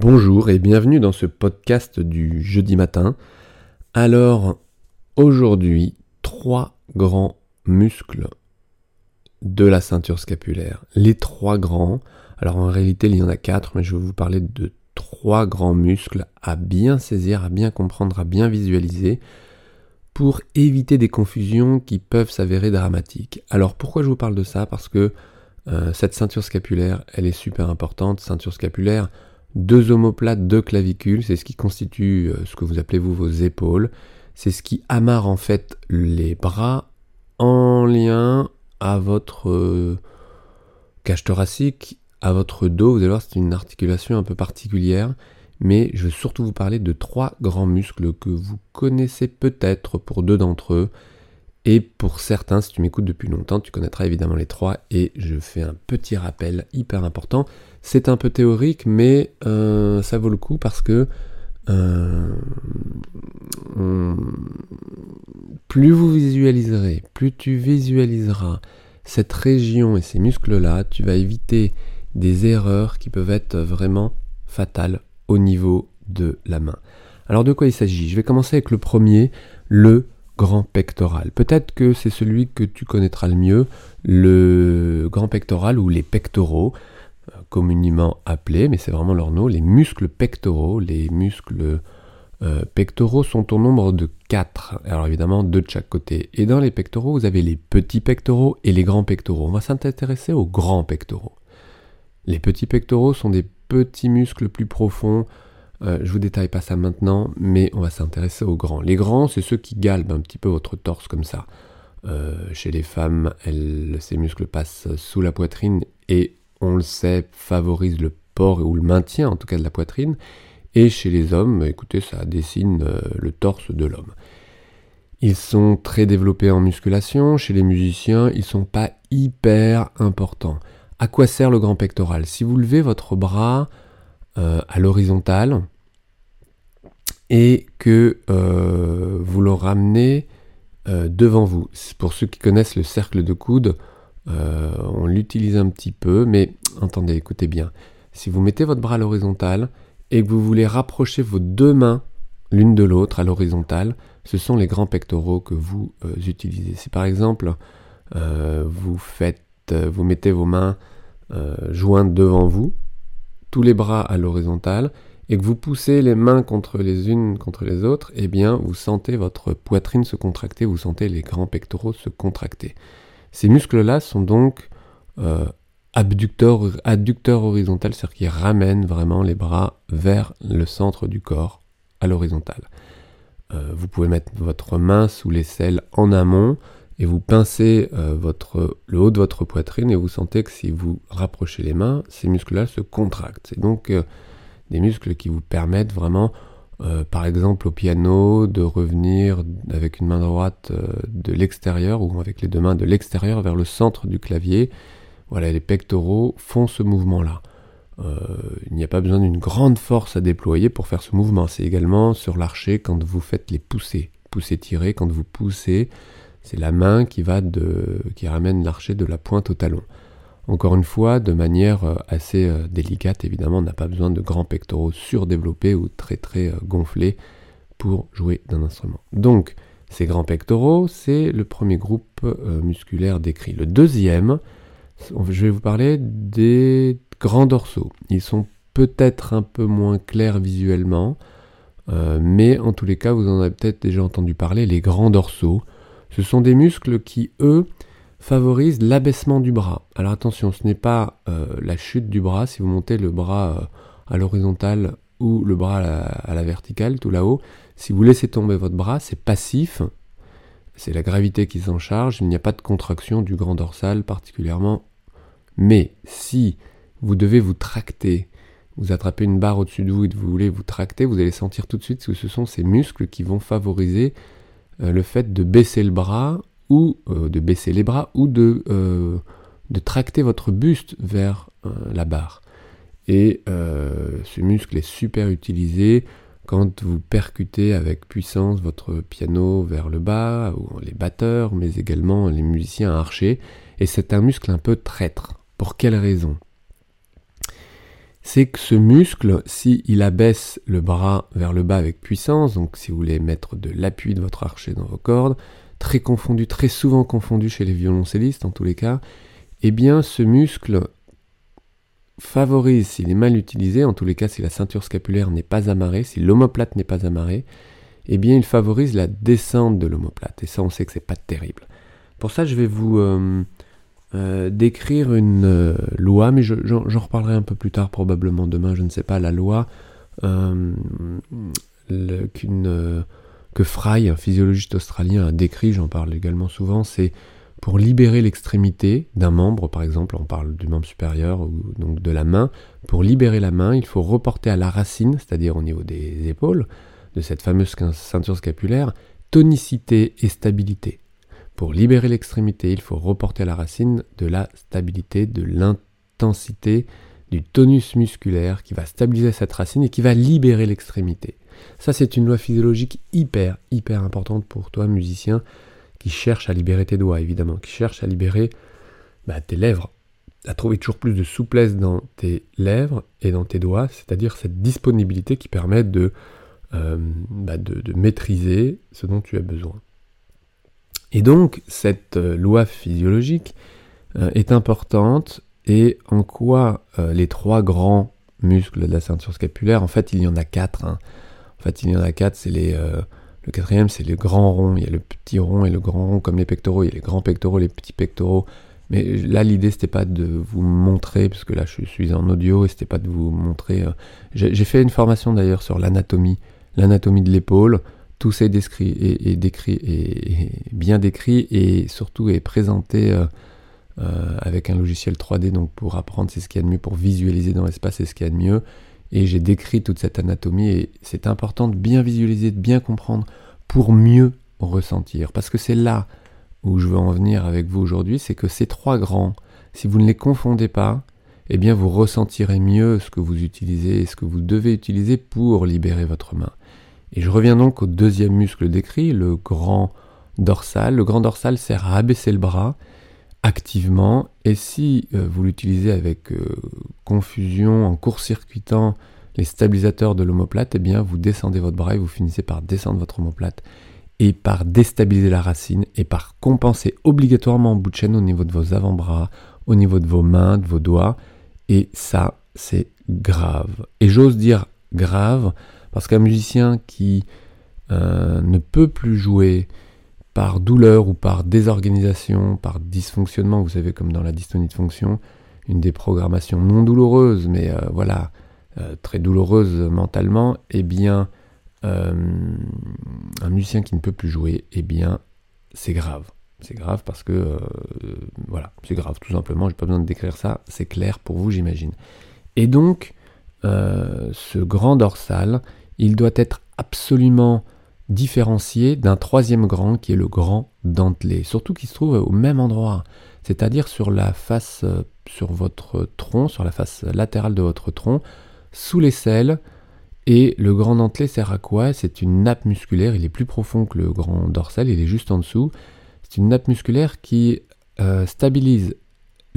Bonjour et bienvenue dans ce podcast du jeudi matin. Alors, aujourd'hui, trois grands muscles de la ceinture scapulaire. Les trois grands. Alors en réalité, il y en a quatre, mais je vais vous parler de trois grands muscles à bien saisir, à bien comprendre, à bien visualiser pour éviter des confusions qui peuvent s'avérer dramatiques. Alors pourquoi je vous parle de ça? Parce que euh, cette ceinture scapulaire, elle est super importante. Ceinture scapulaire, deux omoplates, deux clavicules, c'est ce qui constitue euh, ce que vous appelez vous vos épaules. C'est ce qui amarre en fait les bras en lien à votre euh, cage thoracique, à votre dos. Vous allez voir, c'est une articulation un peu particulière mais je veux surtout vous parler de trois grands muscles que vous connaissez peut-être pour deux d'entre eux. Et pour certains, si tu m'écoutes depuis longtemps, tu connaîtras évidemment les trois. Et je fais un petit rappel hyper important. C'est un peu théorique, mais euh, ça vaut le coup parce que euh, plus vous visualiserez, plus tu visualiseras cette région et ces muscles-là, tu vas éviter des erreurs qui peuvent être vraiment fatales au niveau de la main. Alors de quoi il s'agit? Je vais commencer avec le premier, le grand pectoral. Peut-être que c'est celui que tu connaîtras le mieux, le grand pectoral ou les pectoraux, euh, communément appelés, mais c'est vraiment leur nom, les muscles pectoraux. Les muscles euh, pectoraux sont au nombre de 4, alors évidemment deux de chaque côté. Et dans les pectoraux, vous avez les petits pectoraux et les grands pectoraux. On va s'intéresser aux grands pectoraux. Les petits pectoraux sont des petits muscles plus profonds. Euh, je vous détaille pas ça maintenant, mais on va s'intéresser aux grands. Les grands, c'est ceux qui galbent un petit peu votre torse comme ça. Euh, chez les femmes, ces muscles passent sous la poitrine et, on le sait, favorisent le port ou le maintien en tout cas de la poitrine. Et chez les hommes, écoutez, ça dessine euh, le torse de l'homme. Ils sont très développés en musculation. Chez les musiciens, ils sont pas hyper importants. À quoi sert le grand pectoral? Si vous levez votre bras euh, à l'horizontale et que euh, vous le ramenez euh, devant vous, pour ceux qui connaissent le cercle de coude, on l'utilise un petit peu, mais entendez, écoutez bien. Si vous mettez votre bras à l'horizontale et que vous voulez rapprocher vos deux mains l'une de l'autre à l'horizontale, ce sont les grands pectoraux que vous utilisez. Si par exemple vous faites vous mettez vos mains jointes devant vous, tous les bras à l'horizontale, et que vous poussez les mains contre les unes contre les autres, eh bien vous sentez votre poitrine se contracter, vous sentez les grands pectoraux se contracter. Ces muscles-là sont donc euh, abducteurs, adducteurs horizontaux, c'est-à-dire qu'ils ramènent vraiment les bras vers le centre du corps à l'horizontale. vous pouvez mettre votre main sous l'aisselle en amont, et vous pincez euh, le haut de votre poitrine et vous sentez que si vous rapprochez les mains, ces muscles-là se contractent. C'est donc euh, des muscles qui vous permettent vraiment, euh, par exemple au piano, de revenir avec une main droite de l'extérieur ou avec les deux mains de l'extérieur vers le centre du clavier. Voilà, les pectoraux font ce mouvement-là. il n'y a pas besoin d'une grande force à déployer pour faire ce mouvement. C'est également sur l'archer quand vous faites les poussées. Pousser-tirer, quand vous poussez, c'est la main qui va qui ramène l'archer de la pointe au talon. Encore une fois, de manière euh, assez euh, délicate, évidemment, on n'a pas besoin de grands pectoraux surdéveloppés ou très très euh, gonflés pour jouer d'un instrument. Donc, ces grands pectoraux, c'est le premier groupe musculaire décrit. Le deuxième, je vais vous parler des grands dorsaux. Ils sont peut-être un peu moins clairs visuellement, mais en tous les cas, vous en avez peut-être déjà entendu parler, les grands dorsaux. Ce sont des muscles qui, eux, favorisent l'abaissement du bras. Alors attention, ce n'est pas euh, la chute du bras, si vous montez le bras euh, à l'horizontale ou le bras à la, verticale, tout là-haut, si vous laissez tomber votre bras, c'est passif, c'est la gravité qui s'en charge, il n'y a pas de contraction du grand dorsal particulièrement. Mais si vous devez vous tracter, vous attrapez une barre au-dessus de vous et vous voulez vous tracter, vous allez sentir tout de suite que ce sont ces muscles qui vont favoriser le fait de baisser le bras ou euh, de baisser les bras ou de, euh, de tracter votre buste vers la barre. Et ce muscle est super utilisé quand vous percutez avec puissance votre piano vers le bas, ou les batteurs, mais également les musiciens archers. Et c'est un muscle un peu traître. Pour quelle raison? C'est que ce muscle, s'il abaisse le bras vers le bas avec puissance, donc si vous voulez mettre de l'appui de votre archer dans vos cordes, très confondu, très souvent confondu chez les violoncellistes en tous les cas, eh bien ce muscle favorise, s'il est mal utilisé, en tous les cas si la ceinture scapulaire n'est pas amarrée, si l'omoplate n'est pas amarrée, eh bien il favorise la descente de l'omoplate. Et ça on sait que c'est pas terrible. Pour ça je vais vous euh, euh, décrire une euh, loi, mais j'en reparlerai un peu plus tard, probablement demain, je ne sais pas, la loi euh, que Fry, un physiologiste australien, a décrit, j'en parle également souvent, c'est pour libérer l'extrémité d'un membre, par exemple, on parle du membre supérieur ou donc de la main, pour libérer la main, il faut reporter à la racine, c'est-à-dire au niveau des épaules, de cette fameuse ceinture scapulaire, tonicité et stabilité. Pour libérer l'extrémité, il faut reporter à la racine de la stabilité, de l'intensité, du tonus musculaire qui va stabiliser cette racine et qui va libérer l'extrémité. Ça, c'est une loi physiologique hyper, hyper importante pour toi, musicien, qui cherche à libérer tes doigts, évidemment, qui cherche à libérer bah, tes lèvres, à trouver toujours plus de souplesse dans tes lèvres et dans tes doigts, c'est-à-dire cette disponibilité qui permet de, euh, bah, de maîtriser ce dont tu as besoin. Et donc, cette euh, loi physiologique euh, est importante et en quoi euh, les trois grands muscles de la ceinture scapulaire, en fait, il y en a quatre. Hein. En fait, il y en a quatre. C'est les, le quatrième, c'est le grand rond. Il y a le petit rond et le grand rond comme les pectoraux. Il y a les grands pectoraux, les petits pectoraux. Mais là, l'idée, c'était pas de vous montrer, parce que là, je suis en audio, et c'était pas de vous montrer. J'ai fait une formation d'ailleurs sur l'anatomie, l'anatomie de l'épaule tout ça est décrit et, décrit et, bien décrit et surtout est présenté euh, euh, avec un logiciel 3D donc pour apprendre c'est ce qu'il y a de mieux. Pour visualiser dans l'espace c'est ce qu'il y a de mieux. Et j'ai décrit toute cette anatomie et c'est important de bien visualiser de bien comprendre pour mieux ressentir. Parce que c'est là où je veux en venir avec vous aujourd'hui c'est que ces trois grands si vous ne les confondez pas eh bien vous ressentirez mieux ce que vous utilisez et ce que vous devez utiliser pour libérer votre main et je reviens donc au deuxième muscle décrit, le grand dorsal. Le grand dorsal sert à abaisser le bras activement et si euh, vous l'utilisez avec euh, confusion en court-circuitant les stabilisateurs de l'omoplate, eh bien vous descendez votre bras et vous finissez par descendre votre omoplate et par déstabiliser la racine et par compenser obligatoirement en bout de chaîne au niveau de vos avant-bras, au niveau de vos mains, de vos doigts. Et ça, c'est grave. Et j'ose dire grave parce qu'un musicien qui euh, ne peut plus jouer par douleur ou par désorganisation, par dysfonctionnement, vous savez comme dans la dystonie de fonction, une déprogrammation non douloureuse, mais euh, voilà, euh, très douloureuse mentalement, eh bien, un musicien qui ne peut plus jouer, eh bien, c'est grave. C'est grave parce que, voilà, c'est grave, tout simplement, j'ai pas besoin de décrire ça, c'est clair pour vous, j'imagine. Et donc, ce grand dorsal, il doit être absolument différencié d'un troisième grand qui est le grand dentelé, surtout qui se trouve au même endroit, c'est-à-dire sur la face, euh, sur votre tronc, sur la face latérale de votre tronc, sous les selles. Et le grand dentelé sert à quoi? C'est une nappe musculaire, il est plus profond que le grand dorsal, il est juste en dessous. C'est une nappe musculaire qui euh, stabilise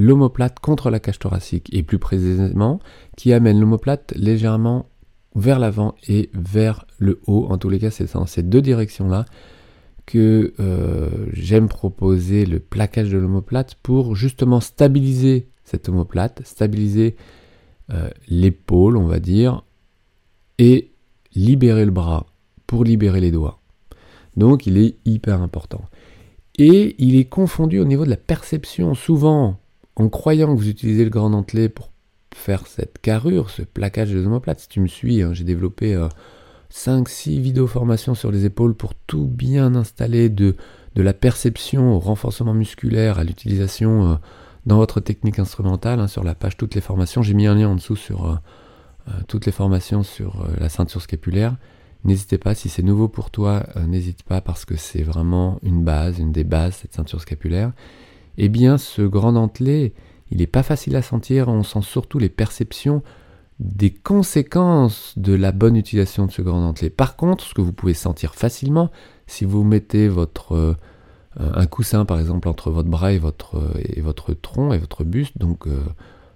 l'omoplate contre la cage thoracique et plus précisément qui amène l'omoplate légèrement vers l'avant et vers le haut. En tous les cas, c'est dans ces deux directions-là que euh, j'aime proposer le plaquage de l'omoplate pour justement stabiliser cette omoplate, stabiliser euh, l'épaule, on va dire, et libérer le bras pour libérer les doigts. Donc il est hyper important. Et il est confondu au niveau de la perception. Souvent, en croyant que vous utilisez le grand dentelé pour faire cette carrure, ce plaquage des omoplates. Si tu me suis, hein, j'ai développé 5-6 euh, vidéos formations sur les épaules pour tout bien installer de, la perception au renforcement musculaire à l'utilisation euh, dans votre technique instrumentale. Hein, sur la page toutes les formations, j'ai mis un lien en dessous sur euh, toutes les formations sur la ceinture scapulaire. N'hésitez pas, si c'est nouveau pour toi, n'hésite pas parce que c'est vraiment une base, une des bases, cette ceinture scapulaire. Eh bien, ce grand dentelé, il n'est pas facile à sentir, on sent surtout les perceptions des conséquences de la bonne utilisation de ce grand dentelé. Par contre, ce que vous pouvez sentir facilement, si vous mettez votre euh, un coussin par exemple entre votre bras et votre, et votre tronc et votre buste, donc euh,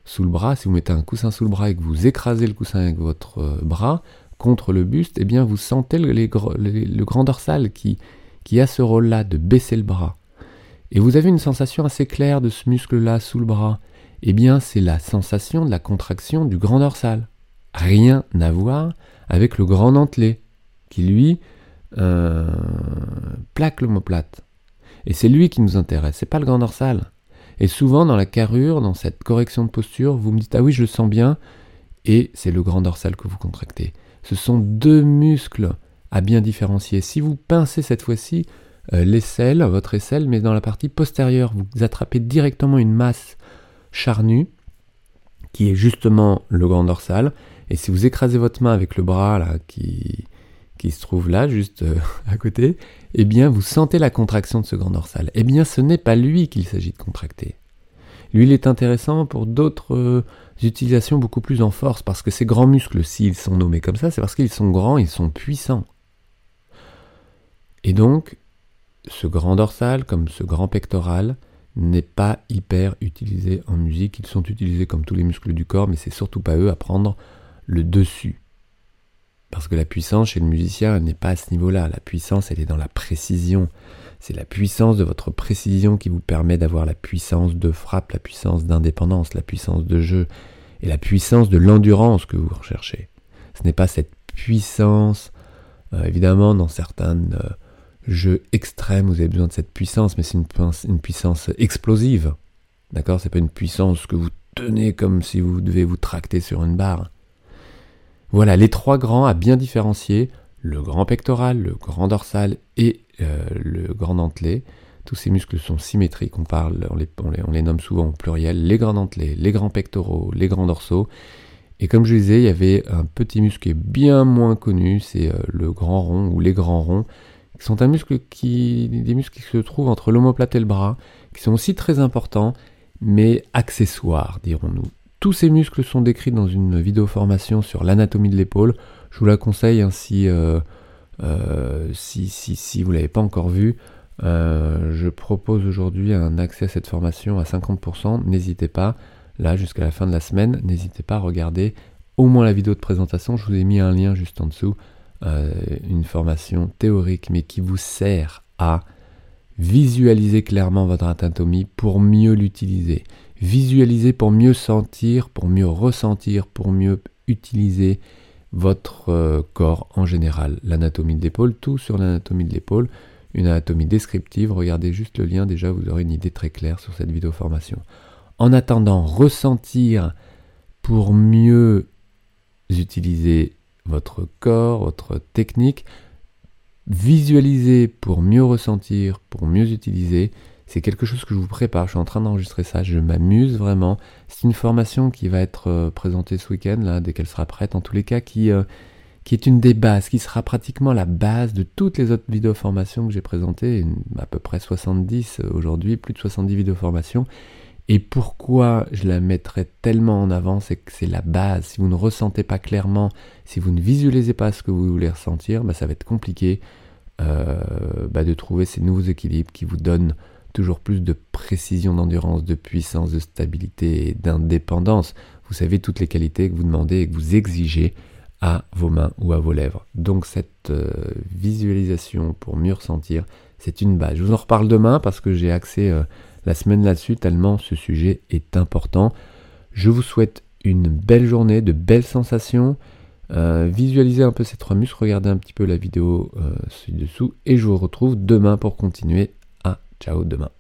sous le bras, si vous mettez un coussin sous le bras et que vous écrasez le coussin avec votre euh, bras contre le buste, eh bien vous sentez le, grand dorsal qui, qui a ce rôle-là de baisser le bras. Et vous avez une sensation assez claire de ce muscle-là sous le bras. Eh bien, c'est la sensation de la contraction du grand dorsal. Rien à voir avec le grand dentelé, qui lui euh, plaque l'omoplate. Et c'est lui qui nous intéresse, c'est pas le grand dorsal. Et souvent dans la carrure, dans cette correction de posture, vous me dites ah oui je le sens bien, et c'est le grand dorsal que vous contractez. Ce sont deux muscles à bien différencier. Si vous pincez cette fois-ci l'aisselle, votre aisselle, mais dans la partie postérieure, vous attrapez directement une masse charnue qui est justement le grand dorsal. Et si vous écrasez votre main avec le bras là qui, qui se trouve là, juste euh, à côté, eh bien vous sentez la contraction de ce grand dorsal. Eh bien ce n'est pas lui qu'il s'agit de contracter. Lui, il est intéressant pour d'autres euh, utilisations beaucoup plus en force, parce que ces grands muscles, s'ils sont nommés comme ça, c'est parce qu'ils sont grands, ils sont puissants. Et donc, ce grand dorsal, comme ce grand pectoral, n'est pas hyper utilisé en musique. Ils sont utilisés comme tous les muscles du corps, mais c'est surtout pas eux à prendre le dessus. Parce que la puissance chez le musicien n'est pas à ce niveau-là. La puissance, elle est dans la précision. C'est la puissance de votre précision qui vous permet d'avoir la puissance de frappe, la puissance d'indépendance, la puissance de jeu et la puissance de l'endurance que vous recherchez. Ce n'est pas cette puissance, euh, évidemment, dans certains euh, jeux extrêmes, vous avez besoin de cette puissance, mais c'est une, puissance explosive. D'accord? C'est pas une puissance que vous tenez comme si vous devez vous tracter sur une barre. Voilà, les trois grands à bien différencier, le grand pectoral, le grand dorsal et euh, le grand dentelé. Tous ces muscles sont symétriques, on, les, nomme souvent au pluriel, les grands dentelés, les grands pectoraux, les grands dorsaux. Et comme je disais, il y avait un petit muscle qui est bien moins connu, c'est euh, le grand rond ou les grands ronds, qui sont un muscle qui, des muscles qui se trouvent entre l'omoplate et le bras, qui sont aussi très importants, mais accessoires, dirons-nous. Tous ces muscles sont décrits dans une vidéo formation sur l'anatomie de l'épaule. Je vous la conseille ainsi euh, euh, si, si, si, vous ne l'avez pas encore vu. Euh, je propose aujourd'hui un accès à cette formation à 50%. N'hésitez pas, là jusqu'à la fin de la semaine, n'hésitez pas à regarder au moins la vidéo de présentation. Je vous ai mis un lien juste en dessous. Une formation théorique mais qui vous sert à visualiser clairement votre anatomie pour mieux l'utiliser. Visualiser pour mieux sentir, pour mieux ressentir, pour mieux utiliser votre euh, corps en général. L'anatomie de l'épaule, tout sur l'anatomie de l'épaule, une anatomie descriptive. Regardez juste le lien, déjà vous aurez une idée très claire sur cette vidéo formation. En attendant, ressentir pour mieux utiliser votre corps, votre technique, visualiser pour mieux ressentir, pour mieux utiliser, c'est quelque chose que je vous prépare, je suis en train d'enregistrer ça, je m'amuse vraiment. C'est une formation qui va être euh, présentée ce week-end, là, dès qu'elle sera prête, en tous les cas, qui, euh, qui est une des bases, qui sera pratiquement la base de toutes les autres vidéos formations que j'ai présentées, à peu près 70 euh, aujourd'hui, plus de 70 vidéos formations. Et pourquoi je la mettrai tellement en avant, c'est que c'est la base. Si vous ne ressentez pas clairement, si vous ne visualisez pas ce que vous voulez ressentir, bah, ça va être compliqué bah, de trouver ces nouveaux équilibres qui vous donnent toujours plus de précision, d'endurance, de puissance, de stabilité d'indépendance. Vous savez toutes les qualités que vous demandez et que vous exigez à vos mains ou à vos lèvres. Donc cette euh, visualisation pour mieux ressentir, c'est une base. Je vous en reparle demain parce que j'ai axé euh, la semaine là-dessus tellement ce sujet est important. Je vous souhaite une belle journée, de belles sensations. Euh, visualisez un peu ces trois muscles, regardez un petit peu la vidéo ci-dessous et je vous retrouve demain pour continuer Ciao demain.